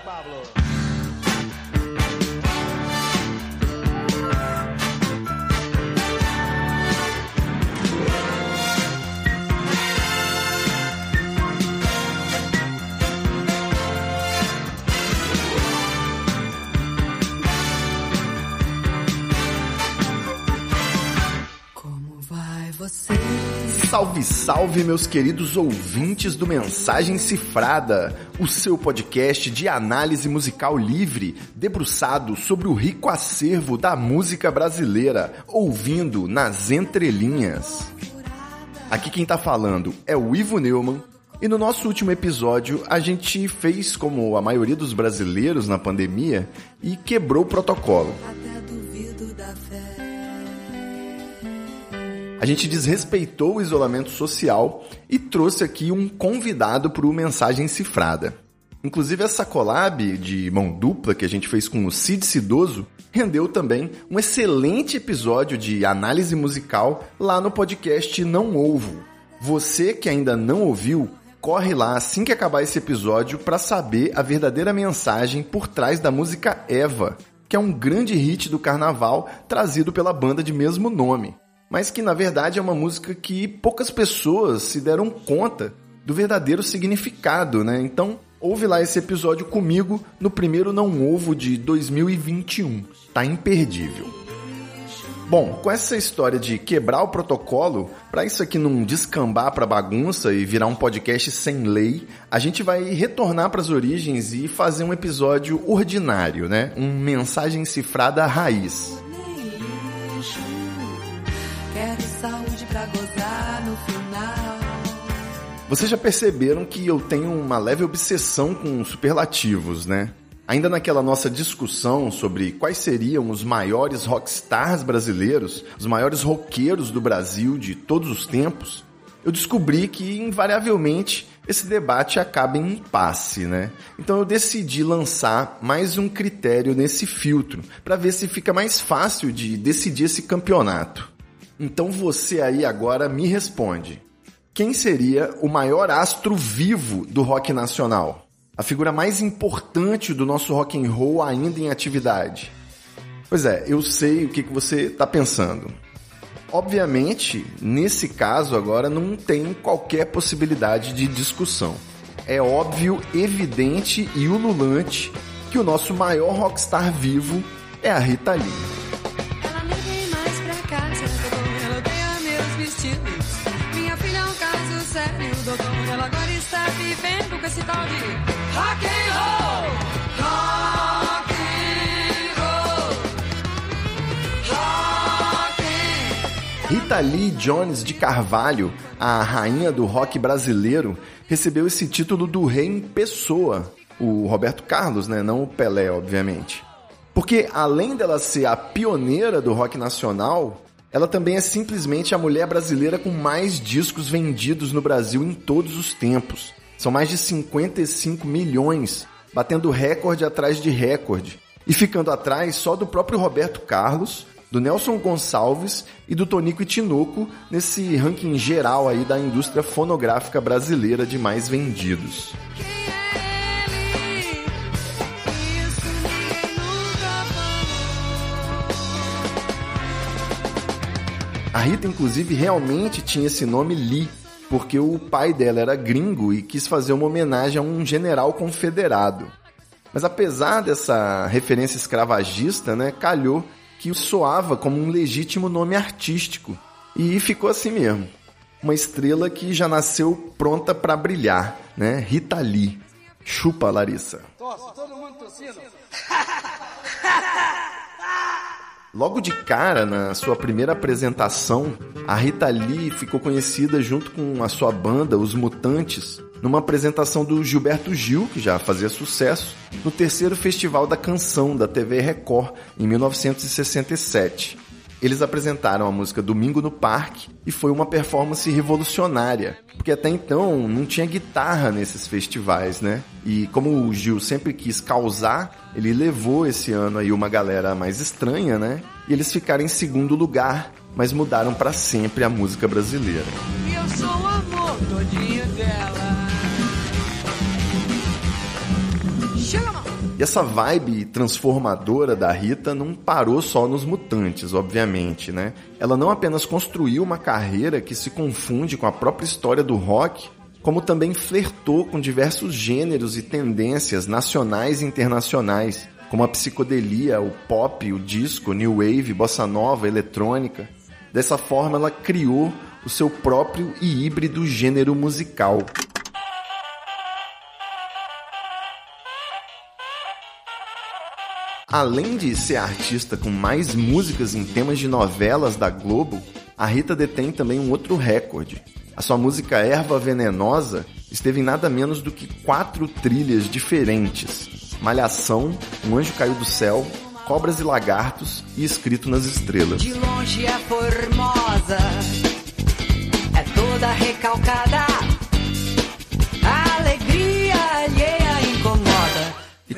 Pablo. Salve, salve, meus queridos ouvintes do Mensagem Cifrada, o seu podcast de análise musical livre, debruçado sobre o rico acervo da música brasileira, ouvindo nas entrelinhas. Aqui quem tá falando é o Ivo Neumann, e no nosso último episódio a gente fez como a maioria dos brasileiros na pandemia e quebrou o protocolo. A gente desrespeitou o isolamento social e trouxe aqui um convidado para o Mensagem Cifrada. Inclusive essa collab de mão dupla que a gente fez com o Cid Cidoso rendeu também um excelente episódio de análise musical lá no podcast Não Ovo. Você que ainda não ouviu, corre lá assim que acabar esse episódio para saber a verdadeira mensagem por trás da música Eva, que é um grande hit do carnaval trazido pela banda de mesmo nome mas que na verdade é uma música que poucas pessoas se deram conta do verdadeiro significado, né? Então, ouve lá esse episódio comigo no primeiro Não Ovo de 2021. Tá imperdível. Bom, com essa história de quebrar o protocolo, para isso aqui não descambar para bagunça e virar um podcast sem lei, a gente vai retornar para as origens e fazer um episódio ordinário, né? Um mensagem cifrada raiz. Vocês já perceberam que eu tenho uma leve obsessão com superlativos, né? Ainda naquela nossa discussão sobre quais seriam os maiores rockstars brasileiros, os maiores roqueiros do Brasil de todos os tempos, eu descobri que invariavelmente esse debate acaba em impasse, né? Então eu decidi lançar mais um critério nesse filtro para ver se fica mais fácil de decidir esse campeonato. Então você aí agora me responde. Quem seria o maior astro vivo do rock nacional? A figura mais importante do nosso rock and roll ainda em atividade? Pois é, eu sei o que você está pensando. Obviamente, nesse caso agora não tem qualquer possibilidade de discussão. É óbvio, evidente e ululante que o nosso maior rockstar vivo é a Rita Lee. Ela nem vem mais pra casa. Ela meus vestidos. Sério, doutor. Ela agora está vivendo com esse tal de rock and roll. Rock and roll. Rock and Rita Lee Jones de Carvalho, a rainha do rock brasileiro, recebeu esse título do rei em pessoa, o Roberto Carlos, né? Não o Pelé, obviamente. Porque além dela ser a pioneira do rock nacional, ela também é simplesmente a mulher brasileira com mais discos vendidos no Brasil em todos os tempos. São mais de 55 milhões, batendo recorde atrás de recorde. E ficando atrás só do próprio Roberto Carlos, do Nelson Gonçalves e do Tonico e Tinoco nesse ranking geral aí da indústria fonográfica brasileira de mais vendidos. A Rita, inclusive, realmente tinha esse nome Lee, porque o pai dela era gringo e quis fazer uma homenagem a um general confederado. Mas apesar dessa referência escravagista, né, calhou que soava como um legítimo nome artístico. E ficou assim mesmo. Uma estrela que já nasceu pronta para brilhar, né? Rita Lee. Chupa, Larissa. Logo de cara, na sua primeira apresentação, a Rita Lee ficou conhecida junto com a sua banda, Os Mutantes, numa apresentação do Gilberto Gil, que já fazia sucesso, no terceiro Festival da Canção da TV Record, em 1967. Eles apresentaram a música Domingo no Parque e foi uma performance revolucionária, porque até então não tinha guitarra nesses festivais, né? E como o Gil sempre quis causar, ele levou esse ano aí uma galera mais estranha, né? E eles ficaram em segundo lugar, mas mudaram para sempre a música brasileira. E eu sou o amor todinho dela. E essa vibe transformadora da Rita não parou só nos mutantes, obviamente, né? Ela não apenas construiu uma carreira que se confunde com a própria história do rock, como também flertou com diversos gêneros e tendências nacionais e internacionais, como a psicodelia, o pop, o disco, new wave, bossa nova, eletrônica. Dessa forma, ela criou o seu próprio e híbrido gênero musical. Além de ser a artista com mais músicas em temas de novelas da Globo, a Rita detém também um outro recorde. A sua música Erva Venenosa esteve em nada menos do que quatro trilhas diferentes: Malhação, Um Anjo Caiu do Céu, Cobras e Lagartos e Escrito nas Estrelas. De longe é formosa, é toda recalcada.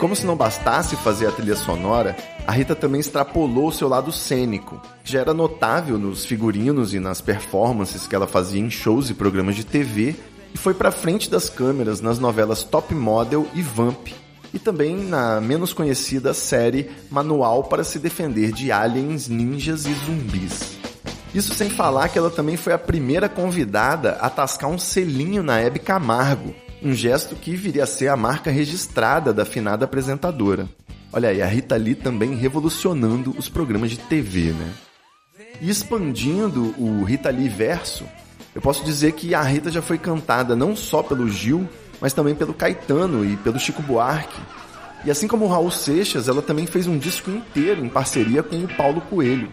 Como se não bastasse fazer a trilha sonora, a Rita também extrapolou seu lado cênico, já era notável nos figurinos e nas performances que ela fazia em shows e programas de TV, e foi pra frente das câmeras nas novelas Top Model e Vamp, e também na menos conhecida série Manual para se defender de aliens, ninjas e zumbis. Isso sem falar que ela também foi a primeira convidada a tascar um selinho na Hebe Camargo, um gesto que viria a ser a marca registrada da afinada apresentadora. Olha aí, a Rita Lee também revolucionando os programas de TV, né? E expandindo o Rita Lee verso, eu posso dizer que a Rita já foi cantada não só pelo Gil, mas também pelo Caetano e pelo Chico Buarque. E assim como o Raul Seixas, ela também fez um disco inteiro em parceria com o Paulo Coelho.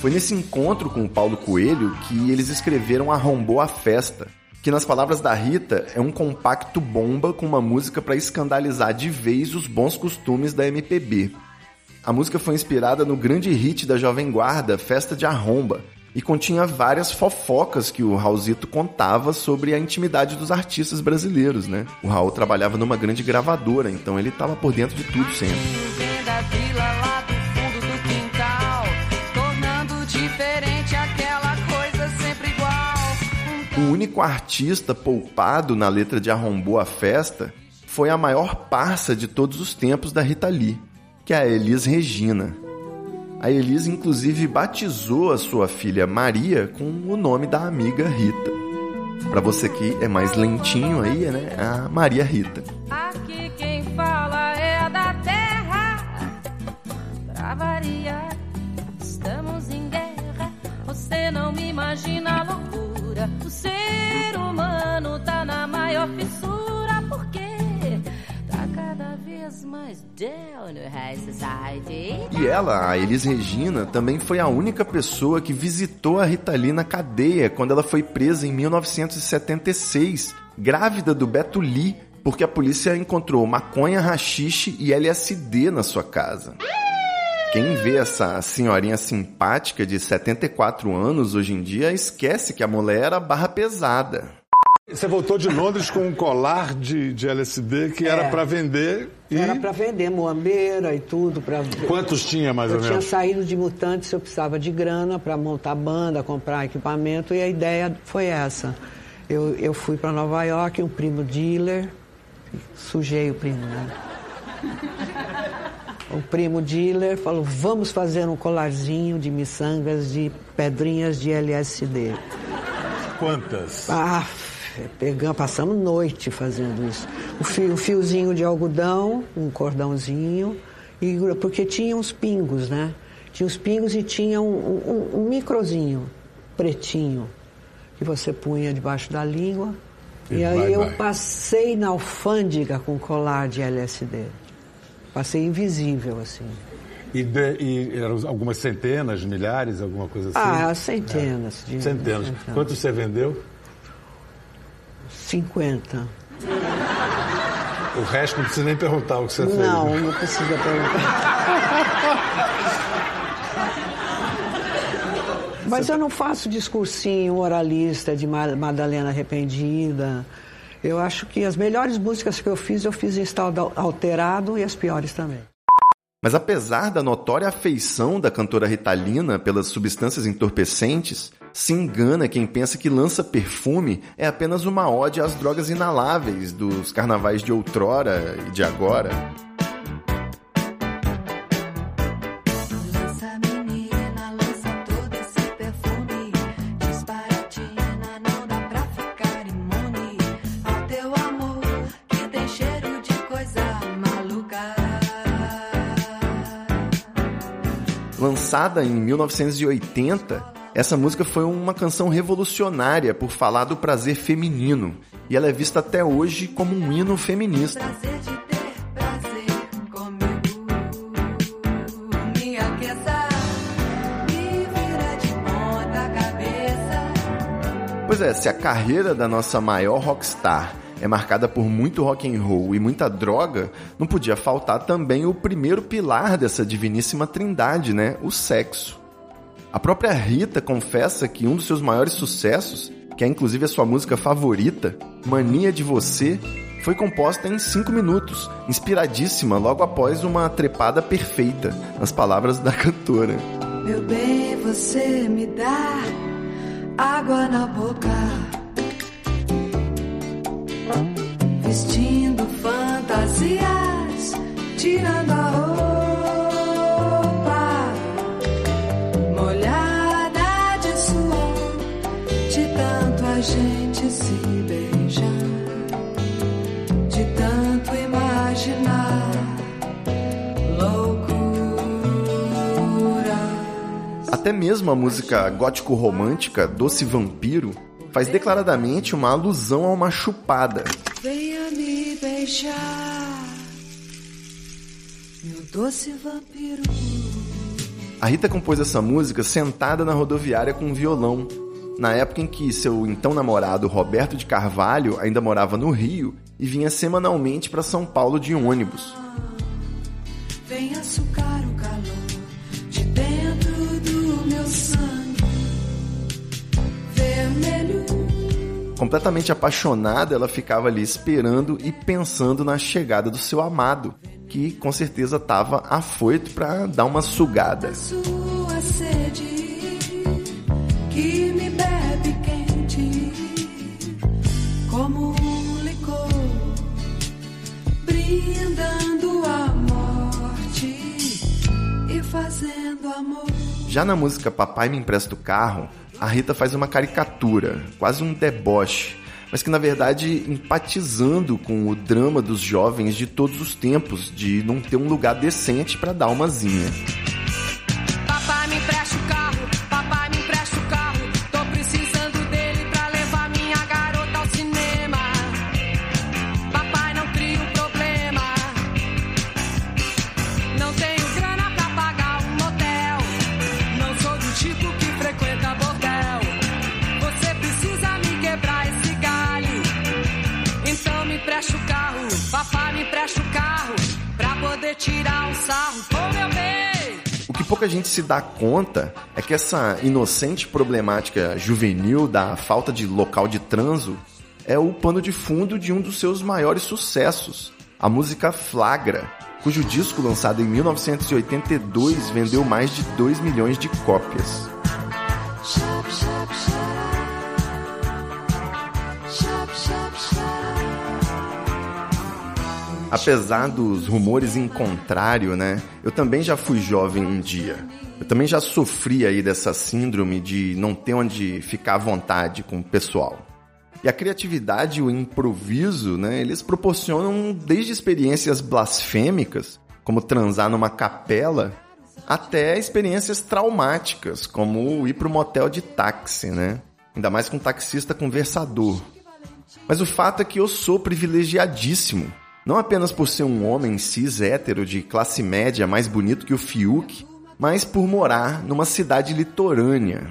Foi nesse encontro com o Paulo Coelho que eles escreveram Arrombou a Festa, que nas palavras da Rita é um compacto bomba com uma música para escandalizar de vez os bons costumes da MPB. A música foi inspirada no grande hit da Jovem Guarda, Festa de Arromba, e continha várias fofocas que o Raulzito contava sobre a intimidade dos artistas brasileiros, né? O Raul trabalhava numa grande gravadora, então ele estava por dentro de tudo sempre. Único artista poupado na letra de Arrombou a Festa foi a maior parça de todos os tempos da Rita Lee, que é a Elis Regina. A Elis, inclusive, batizou a sua filha Maria com o nome da amiga Rita. Para você que é mais lentinho aí, né? A Maria Rita. Aqui quem fala é da terra. Pra variar, estamos em guerra. Você não me imagina a loucura. O ser humano tá na maior fissura. Por quê? Tá cada vez mais down no high society. E ela, a Elis Regina, também foi a única pessoa que visitou a Rita Lee na cadeia quando ela foi presa em 1976, grávida do Beto Lee, porque a polícia encontrou maconha, rachixe e LSD na sua casa. Quem vê essa senhorinha simpática de 74 anos hoje em dia esquece que a mulher era barra pesada. Você voltou de Londres com um colar de, de LSD que era É. para vender e Era para vender moambeira e tudo. Pra... quantos tinha mais Eu ou tinha menos? saído de Mutantes, eu precisava de grana para montar banda, comprar equipamento e a ideia foi essa. Eu, eu fui para Nova York, um primo dealer, sujei o primo, né? O primo dealer falou: vamos fazer um colarzinho de miçangas de pedrinhas de LSD. Quantas? Ah, pegamos, passamos noite fazendo isso. O fio, um fiozinho de algodão, um cordãozinho, e, porque tinha uns pingos, né? Tinha os pingos e tinha um, um- um microzinho, pretinho, que você punha debaixo da língua. E E, aí vai, eu vai. passei na alfândega com colar de LSD. Passei invisível, assim. E, de- e eram algumas centenas, milhares, alguma coisa assim? Ah, centenas. De, Centenas. Quantos você vendeu? 50. O resto não precisa nem perguntar o que você fez. Não, né? não precisa perguntar. Mas eu não faço discursinho oralista de Madalena Arrependida. Eu acho que as melhores músicas que eu fiz, eu fiz em estado alterado e as piores também. Mas apesar da notória afeição da cantora Ritalina pelas substâncias entorpecentes, se engana quem pensa que lança perfume é apenas uma ode às drogas inaláveis dos carnavais de outrora e de agora. Lançada em 1980, essa música foi uma canção revolucionária por falar do prazer feminino. E ela é vista até hoje como um hino feminista. Pois é, se a carreira da nossa maior rockstar é marcada por muito rock and roll e muita droga, não podia faltar também o primeiro pilar dessa diviníssima trindade, né? O sexo. A própria Rita confessa que um dos seus maiores sucessos, que é inclusive a sua música favorita, Mania de Você, foi composta em 5 minutos, inspiradíssima logo após uma trepada perfeita, nas palavras da cantora. Meu bem, você me dá água na boca vestindo fantasias, tirando a roupa, molhada de suor, de tanto a gente se beijar, de tanto imaginar loucuras. Até mesmo a música gótico romântica Doce Vampiro faz declaradamente uma alusão a uma chupada. Beijar, meu doce vampiro. A Rita compôs essa música sentada na rodoviária com um violão, na época em que seu então namorado Roberto de Carvalho ainda morava no Rio e vinha semanalmente para São Paulo de ônibus. Vem açucar o calor Completamente apaixonada, ela ficava ali esperando e pensando na chegada do seu amado, que com certeza estava afoito para dar uma sugada. Já na música Papai Me Empresta o Carro, a Rita faz uma caricatura, quase um deboche, mas que na verdade empatizando com o drama dos jovens de todos os tempos, de não ter um lugar decente para dar uma pouca gente se dá conta é que essa inocente problemática juvenil da falta de local de transo é o pano de fundo de um dos seus maiores sucessos, a música Flagra, cujo disco lançado em 1982 vendeu mais de 2 milhões de cópias. Apesar dos rumores em contrário, né? Eu também já fui jovem um dia. Eu também já sofri aí dessa síndrome de não ter onde ficar à vontade com o pessoal. E a criatividade e o improviso, né? Eles proporcionam desde experiências blasfêmicas, como transar numa capela, até experiências traumáticas, como ir para um motel de táxi, né? Ainda mais com um taxista conversador. Mas o fato é que eu sou privilegiadíssimo. Não apenas por ser um homem cis hétero de classe média mais bonito que o Fiuk, mas por morar numa cidade litorânea.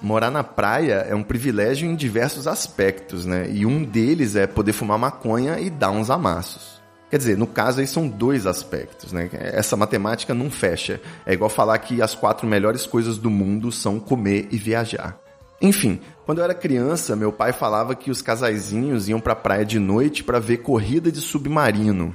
Morar na praia é um privilégio em diversos aspectos, né? E um deles é poder fumar maconha e dar uns amassos. Quer dizer, no caso aí são dois aspectos, né? Essa matemática não fecha. É igual falar que as quatro melhores coisas do mundo são comer e viajar. Enfim, quando eu era criança, meu pai falava que os casaizinhos iam pra praia de noite para ver corrida de submarino.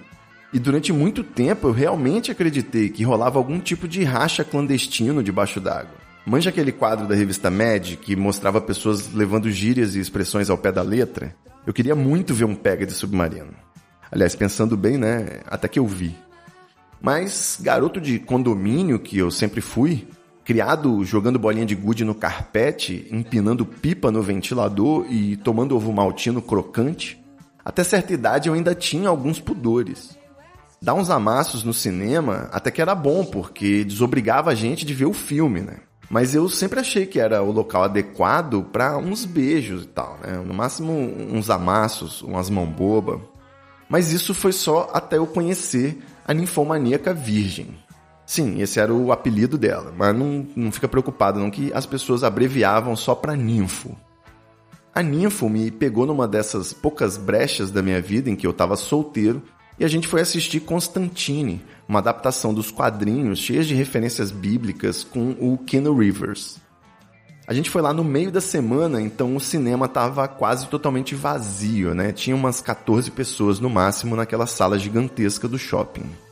E durante muito tempo eu realmente acreditei que rolava algum tipo de racha clandestino debaixo d'água. Manja aquele quadro da revista Mad que mostrava pessoas levando gírias e expressões ao pé da letra? Eu queria muito ver um pega de submarino. Aliás, pensando bem, né? Até que eu vi. Mas garoto de condomínio que eu sempre fui, criado jogando bolinha de gude no carpete, empinando pipa no ventilador e tomando ovo maltino crocante, até certa idade eu ainda tinha alguns pudores. Dar uns amassos no cinema até que era bom, porque desobrigava a gente de ver o filme, né? Mas eu sempre achei que era o local adequado para uns beijos e tal, né? No máximo uns amassos, umas mão boba. Mas isso foi só até eu conhecer a ninfomaníaca virgem. Sim, esse era o apelido dela, mas não, não fica preocupado não que as pessoas abreviavam só para ninfo. A ninfo me pegou numa dessas poucas brechas da minha vida em que eu estava solteiro e a gente foi assistir Constantine, uma adaptação dos quadrinhos cheias de referências bíblicas com o Keanu Rivers. A gente foi lá no meio da semana, então o cinema estava quase totalmente vazio, né? Tinha umas 14 pessoas no máximo naquela sala gigantesca do shopping.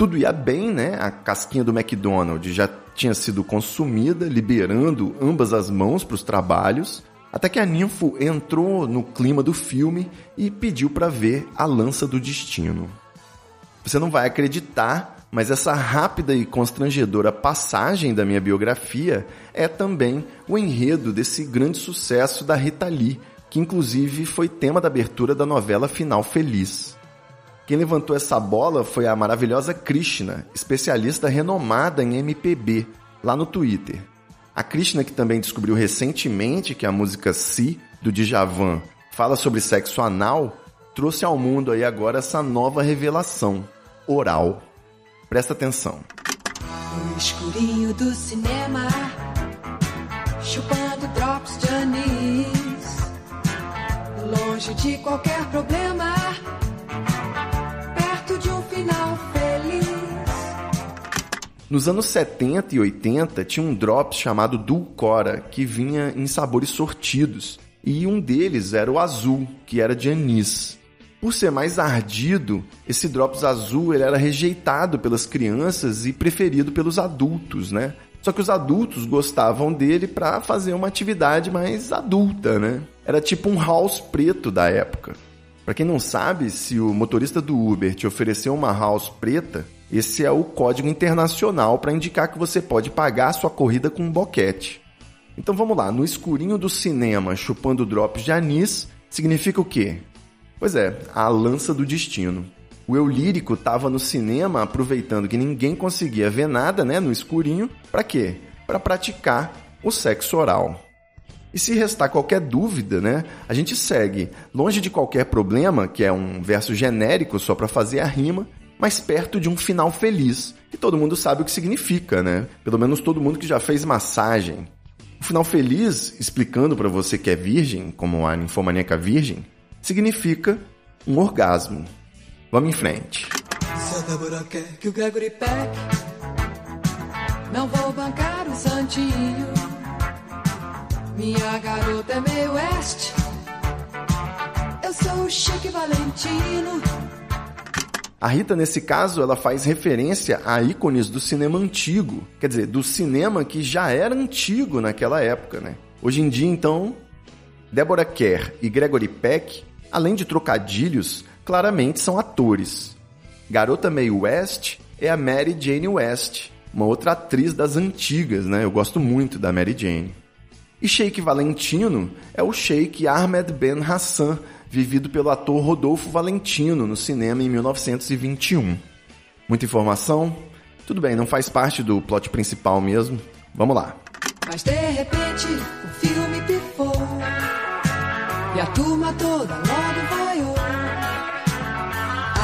Tudo ia bem, né? A casquinha do McDonald's já tinha sido consumida, liberando ambas as mãos para os trabalhos, até que a ninfo entrou no clima do filme e pediu para ver a lança do destino. Você não vai acreditar, mas essa rápida e constrangedora passagem da minha biografia é também o enredo desse grande sucesso da Rita Lee, que inclusive foi tema da abertura da novela Final Feliz. Quem levantou essa bola foi a maravilhosa Krishna, especialista renomada em MPB, lá no Twitter. A Krishna, que também descobriu recentemente que a música Si, do Djavan, fala sobre sexo anal, trouxe ao mundo aí agora essa nova revelação, oral. Presta atenção. No escurinho do cinema, chupando drops de anis, longe de qualquer problema, Nos anos 70 e 80 tinha um drops chamado Dulcora, que vinha em sabores sortidos, e um deles era o azul, que era de anis. Por ser mais ardido, esse drops azul ele era rejeitado pelas crianças e preferido pelos adultos, né? Só que os adultos gostavam dele para fazer uma atividade mais adulta, né? Era tipo um house preto da época. Para quem não sabe, se o motorista do Uber te ofereceu uma house preta, esse é o código internacional para indicar que você pode pagar a sua corrida com um boquete. Então vamos lá, no escurinho do cinema, chupando drops de anis, significa o quê? Pois é, a lança do destino. O eu lírico estava no cinema aproveitando que ninguém conseguia ver nada, né, no escurinho, para quê? Para praticar o sexo oral. E se restar qualquer dúvida, né, a gente segue longe de qualquer problema, que é um verso genérico só para fazer a rima, mas perto de um final feliz, que todo mundo sabe o que significa, né? Pelo menos todo mundo que já fez massagem. O final feliz, explicando para você que é virgem, como a ninfomaníaca virgem, significa um orgasmo. Vamos em frente. Não vou bancar o santinho. Minha garota é meio oeste, eu sou o Chique Valentino. A Rita, nesse caso, ela faz referência a ícones do cinema antigo. Quer dizer, do cinema que já era antigo naquela época, né? Hoje em dia, então, Deborah Kerr e Gregory Peck, além de trocadilhos, claramente são atores. Garota Mae West é a Mary Jane West, uma outra atriz das antigas, né? Eu gosto muito da Mary Jane. E Sheik Valentino é o Sheik Ahmed Ben Hassan, vivido pelo ator Rodolfo Valentino no cinema em 1921. Muita informação? Tudo bem, não faz parte do plot principal mesmo. Vamos lá. Mas de repente o filme pifou e a turma toda logo vaiou.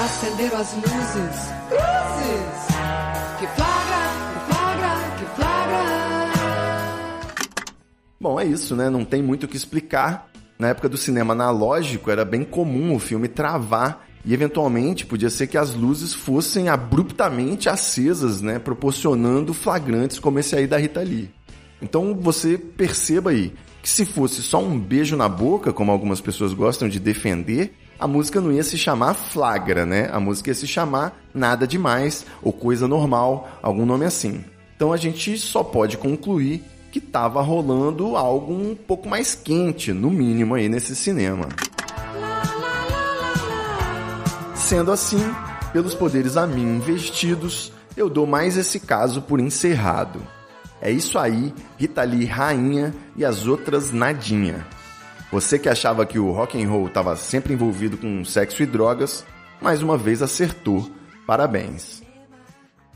Acenderam as luzes, cruzes. Que flagra, que flagra, que flagra. Bom, é isso, né? Não tem muito o que explicar. Na época do cinema analógico, era bem comum o filme travar E eventualmente podia ser que as luzes fossem abruptamente acesas, né, proporcionando flagrantes como esse aí da Rita Lee. Então você perceba aí que se fosse só um beijo na boca, como algumas pessoas gostam de defender, a música não ia se chamar Flagra, né? A música ia se chamar Nada Demais ou Coisa Normal, algum nome assim. Então a gente só pode concluir que estava rolando algo um pouco mais quente, no mínimo aí nesse cinema. Sendo assim, pelos poderes a mim investidos, eu dou mais esse caso por encerrado. É isso aí, Rita Lee rainha e as outras nadinha. Você que achava que o rock and roll estava sempre envolvido com sexo e drogas, mais uma vez acertou. Parabéns.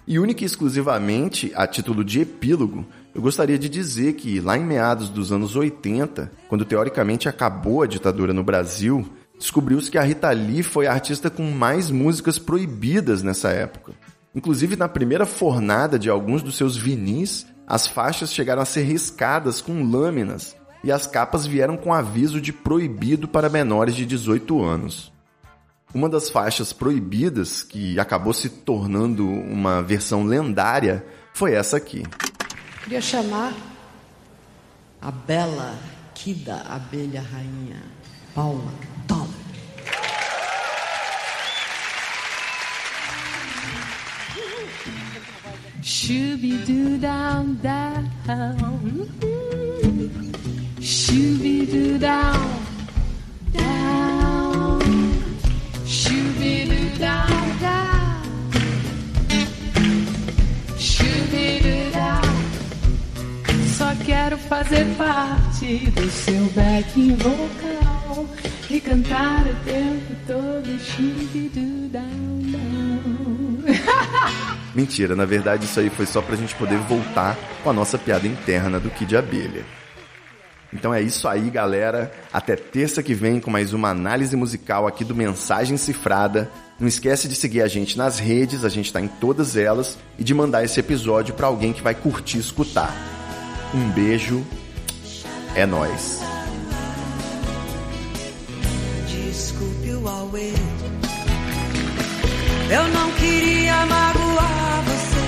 E única e exclusivamente a título de epílogo, eu gostaria de dizer que lá em meados dos anos 80, quando teoricamente acabou a ditadura no Brasil, descobriu-se que a Rita Lee foi a artista com mais músicas proibidas nessa época. Inclusive na primeira fornada de alguns dos seus vinis, as faixas chegaram a ser riscadas com lâminas e as capas vieram com aviso de proibido para menores de 18 anos. Uma das faixas proibidas, que acabou se tornando uma versão lendária, foi essa aqui. Queria chamar a bela Kida Abelha Rainha Paula Toller. Shooby-doo down down. Shooby-doo down down. Quero fazer parte do seu backing vocal e cantar o tempo todo. Shooby-doo down down. Mentira, na verdade isso aí foi só pra gente poder voltar com a nossa piada interna do Kid Abelha. Então é isso aí, galera. Até terça que vem com mais uma análise musical aqui do Mensagem Cifrada. Não esquece de seguir a gente nas redes, a gente tá em todas elas, e de mandar esse episódio para alguém que vai curtir escutar. Um beijo. É nós. Desculpe o. Eu não queria magoar você.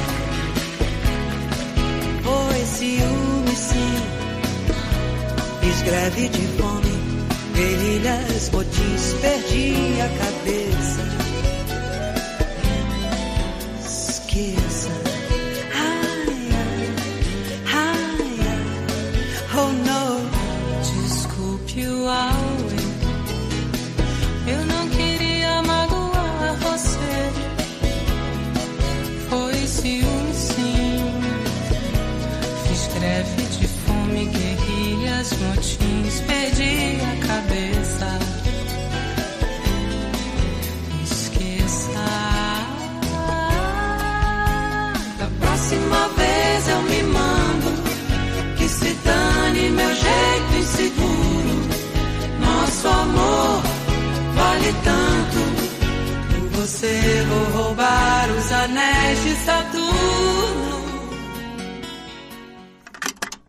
Foi ciúme, sim. Fiz de fome, guerrilhas, botins, perdi a cabeça. Desculpe o auê. Eu não queria magoar você. Foi ciúme, sim. Fiz greve de fome, guerrilhas, motins. Tanto. Por você vou roubar os anéis de Saturno.